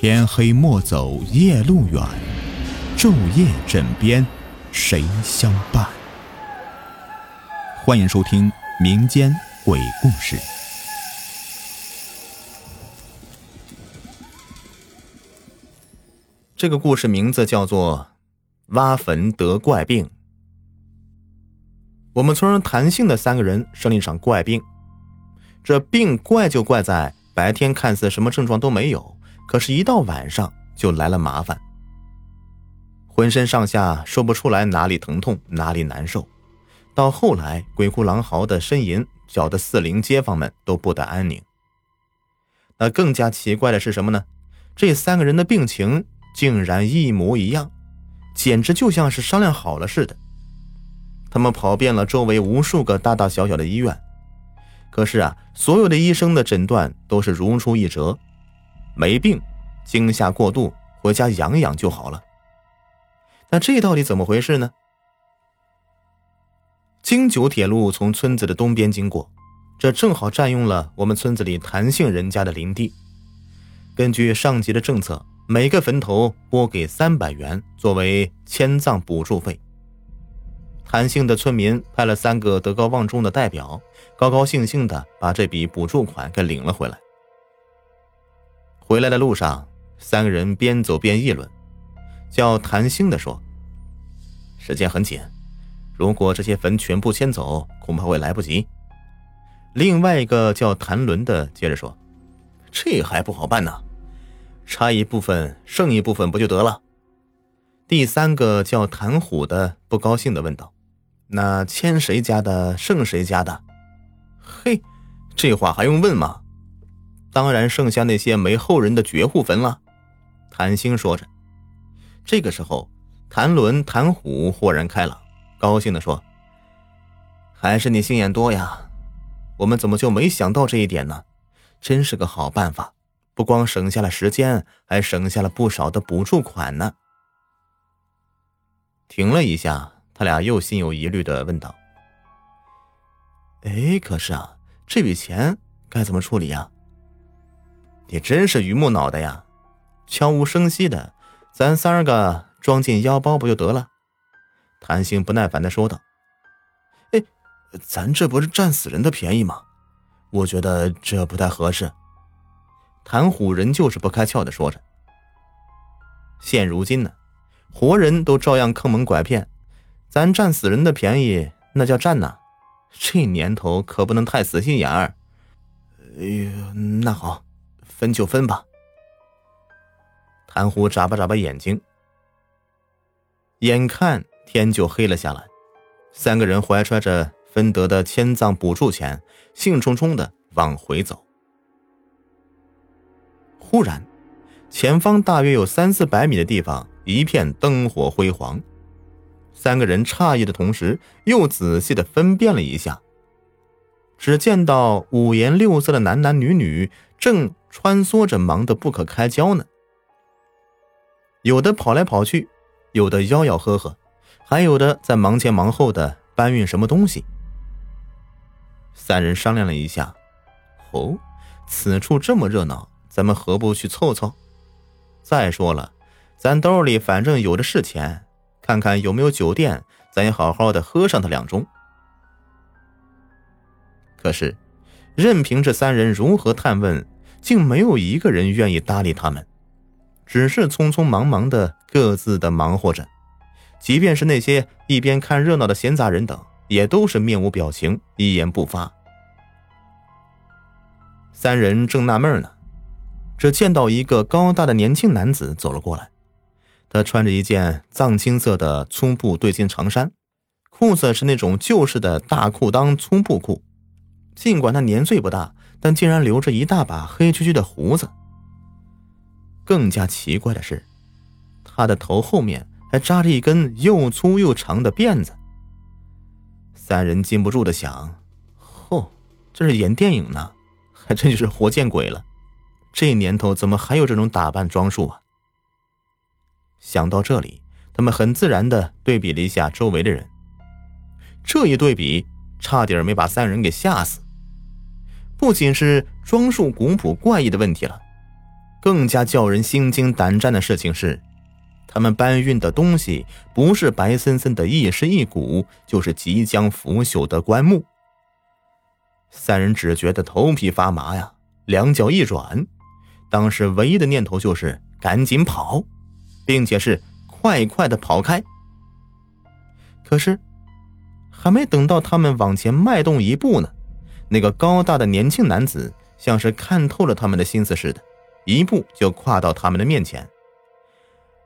天黑莫走夜路远，昼夜枕边谁相伴？欢迎收听民间鬼故事。这个故事名字叫做《挖坟得怪病》。我们村谭姓的三个人生了一场怪病，这病怪就怪在白天看似什么症状都没有，可是，一到晚上就来了麻烦，浑身上下说不出来哪里疼痛，哪里难受，到后来鬼哭狼嚎的呻吟，搅得四邻街坊们都不得安宁。那更加奇怪的是什么呢？这三个人的病情竟然一模一样，简直就像是商量好了似的。他们跑遍了周围无数个大大小小的医院，可是啊，所有的医生的诊断都是如出一辙：没病，惊吓过度，回家养养就好了。那这到底怎么回事呢？京九铁路从村子的东边经过，这正好占用了我们村子里谭姓人家的林地。根据上级的政策，每个坟头拨给三百元作为迁葬补助费。谭姓的村民派了三个德高望重的代表，高高兴兴的把这笔补助款给领了回来。回来的路上，三个人边走边议论。叫谭兴的说：“时间很紧，如果这些坟全部迁走，恐怕会来不及。”另外一个叫谭伦的接着说：“这还不好办呢，差一部分，剩一部分不就得了？”第三个叫谭虎的不高兴的问道。那迁谁家的剩谁家的？嘿，这话还用问吗？当然剩下那些没后人的绝户坟了。谭兴说着，这个时候，谭伦、谭虎豁然开朗，高兴的说：“还是你心眼多呀！我们怎么就没想到这一点呢？真是个好办法，不光省下了时间，还省下了不少的补助款呢。”停了一下。他俩又心有疑虑的问道：“哎，可是啊，这笔钱该怎么处理呀？”你真是榆木脑袋呀！悄无声息的，咱三儿个装进腰包不就得了？谭兴不耐烦的说道：“哎，咱这不是占死人的便宜吗？我觉得这不太合适。”谭虎仍旧是不开窍的说着：“现如今呢，活人都照样坑蒙拐骗。”咱占死人的便宜，那叫占呐！这年头可不能太死心眼儿。哎呀，那好，分就分吧。谭虎眨巴眨巴眼睛，眼看天就黑了下来，三个人怀揣着分得的迁葬补助钱，兴冲冲的往回走。忽然，前方大约有三四百米的地方，一片灯火辉煌。三个人诧异的同时，又仔细的分辨了一下，只见到五颜六色的男男女女正穿梭着，忙得不可开交呢。有的跑来跑去，有的吆吆喝喝，还有的在忙前忙后的搬运什么东西。三人商量了一下，哦，此处这么热闹，咱们何不去凑凑？再说了，咱兜里反正有的是钱。看看有没有酒店，咱也好好的喝上他两盅。可是，任凭这三人如何探问，竟没有一个人愿意搭理他们，只是匆匆忙忙的各自的忙活着。即便是那些一边看热闹的闲杂人等，也都是面无表情，一言不发。三人正纳闷呢，只见到一个高大的年轻男子走了过来。他穿着一件藏青色的粗布对襟长衫，裤子是那种旧式的大裤裆粗布裤。尽管他年岁不大，但竟然留着一大把黑黢黢的胡子。更加奇怪的是，他的头后面还扎着一根又粗又长的辫子。三人禁不住的想：“嚯，这是演电影呢，还真就是活见鬼了！这年头怎么还有这种打扮装束啊？”想到这里，他们很自然的对比了一下周围的人。这一对比，差点没把三人给吓死。不仅是装束古朴怪异的问题了，更加叫人心惊胆战的事情是，他们搬运的东西不是白森森的一尸一骨，就是即将腐朽的棺木。三人只觉得头皮发麻呀，两脚一软，当时唯一的念头就是赶紧跑，并且是快快的跑开。可是，还没等到他们往前迈动一步呢，那个高大的年轻男子像是看透了他们的心思似的，一步就跨到他们的面前。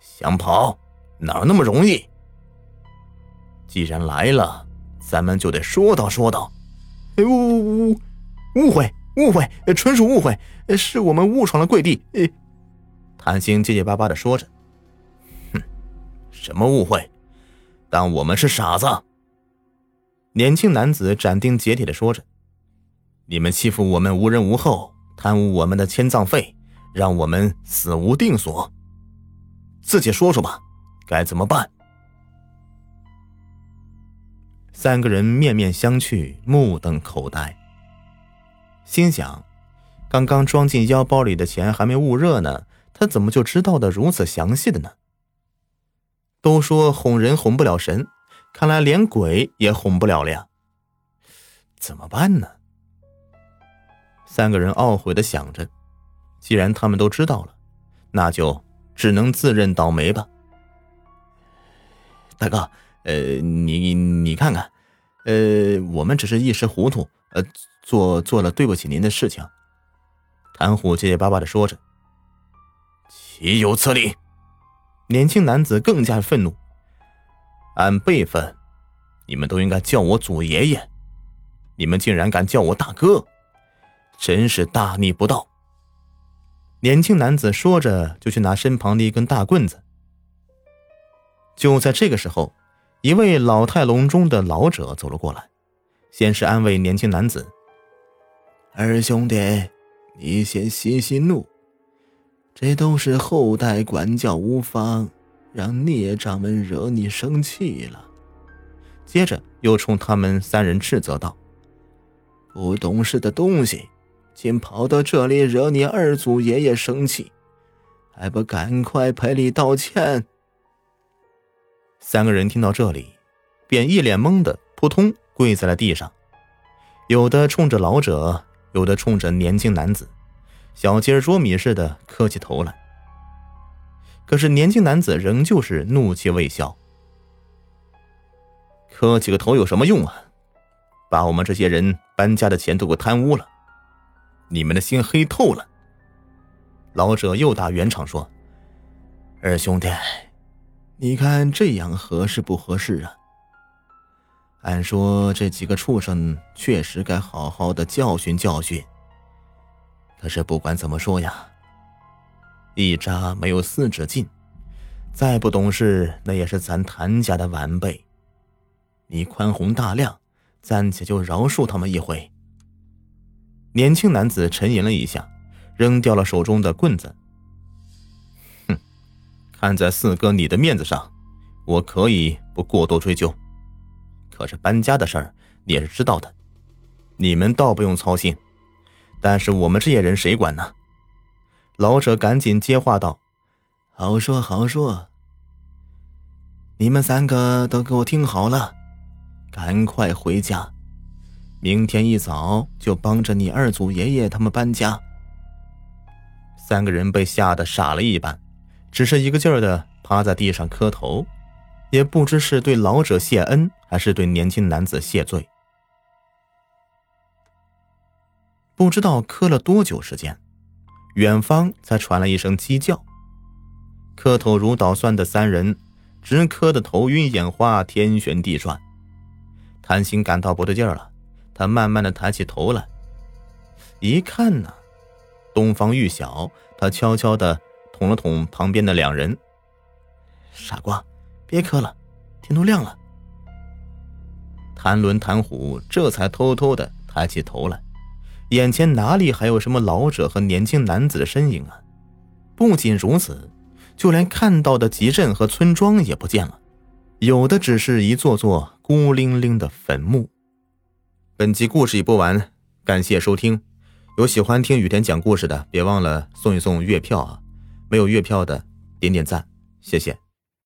想跑哪那么容易？既然来了，咱们就得说道说道。误误误误会误会，纯属误会，是我们误闯了贵地。谭星结结巴巴的说着：“哼，什么误会？”当我们是傻子？年轻男子斩钉截铁的说着：“你们欺负我们无人无后，贪污我们的迁葬费，让我们死无定所。自己说说吧，该怎么办？”三个人面面相觑，目瞪口呆，心想：刚刚装进腰包里的钱还没捂热呢，他怎么就知道的如此详细的呢？都说哄人哄不了神，看来连鬼也哄不了了呀。怎么办呢？三个人懊悔的想着，既然他们都知道了，那就只能自认倒霉吧。大哥，呃，你你看看，呃，我们只是一时糊涂，呃，做做了对不起您的事情。谭虎结结巴巴的说着：“岂有此理！”年轻男子更加愤怒。按辈分，你们都应该叫我祖爷爷，你们竟然敢叫我大哥，真是大逆不道！年轻男子说着，就去拿身旁的一根大棍子。就在这个时候，一位老态龙钟的老者走了过来，先是安慰年轻男子：“二兄弟，你先息息怒。”这都是后代管教无方，让孽障们惹你生气了。接着又冲他们三人斥责道：“不懂事的东西，竟跑到这里惹你二祖爷爷生气，还不赶快赔礼道歉！”三个人听到这里，便一脸懵的扑通跪在了地上，有的冲着老者，有的冲着年轻男子。小鸡儿捉米似的磕起头来，可是年轻男子仍旧是怒气未消。磕几个头有什么用啊？把我们这些人搬家的钱都给贪污了，你们的心黑透了。老者又打圆场说：“二兄弟，你看这样合适不合适啊？按说这几个畜生确实该好好的教训教训。”可是不管怎么说呀，一扎没有四指劲，再不懂事，那也是咱谭家的晚辈。你宽宏大量，暂且就饶恕他们一回。年轻男子沉吟了一下，扔掉了手中的棍子。哼，看在四哥你的面子上，我可以不过多追究。可是搬家的事儿你也是知道的，你们倒不用操心。但是我们这些人谁管呢？老者赶紧接话道：“好说好说，你们三个都给我听好了，赶快回家，明天一早就帮着你二祖爷爷他们搬家。”三个人被吓得傻了一般，只是一个劲儿的趴在地上磕头，也不知是对老者谢恩，还是对年轻男子谢罪。不知道磕了多久时间，远方才传来一声鸡叫。磕头如捣蒜的三人，直磕得头晕眼花、天旋地转。谭鑫感到不对劲儿了，他慢慢的抬起头来，一看呢，东方玉晓，他悄悄的捅了捅旁边的两人：“傻瓜，别磕了，天都亮了。”谭伦、谭虎这才偷偷的抬起头来。眼前哪里还有什么老者和年轻男子的身影啊？不仅如此，就连看到的集镇和村庄也不见了，有的只是一座座孤零零的坟墓。本集故事已播完，感谢收听。有喜欢听雨田讲故事的，别忘了送一送月票啊！没有月票的，点点赞，谢谢。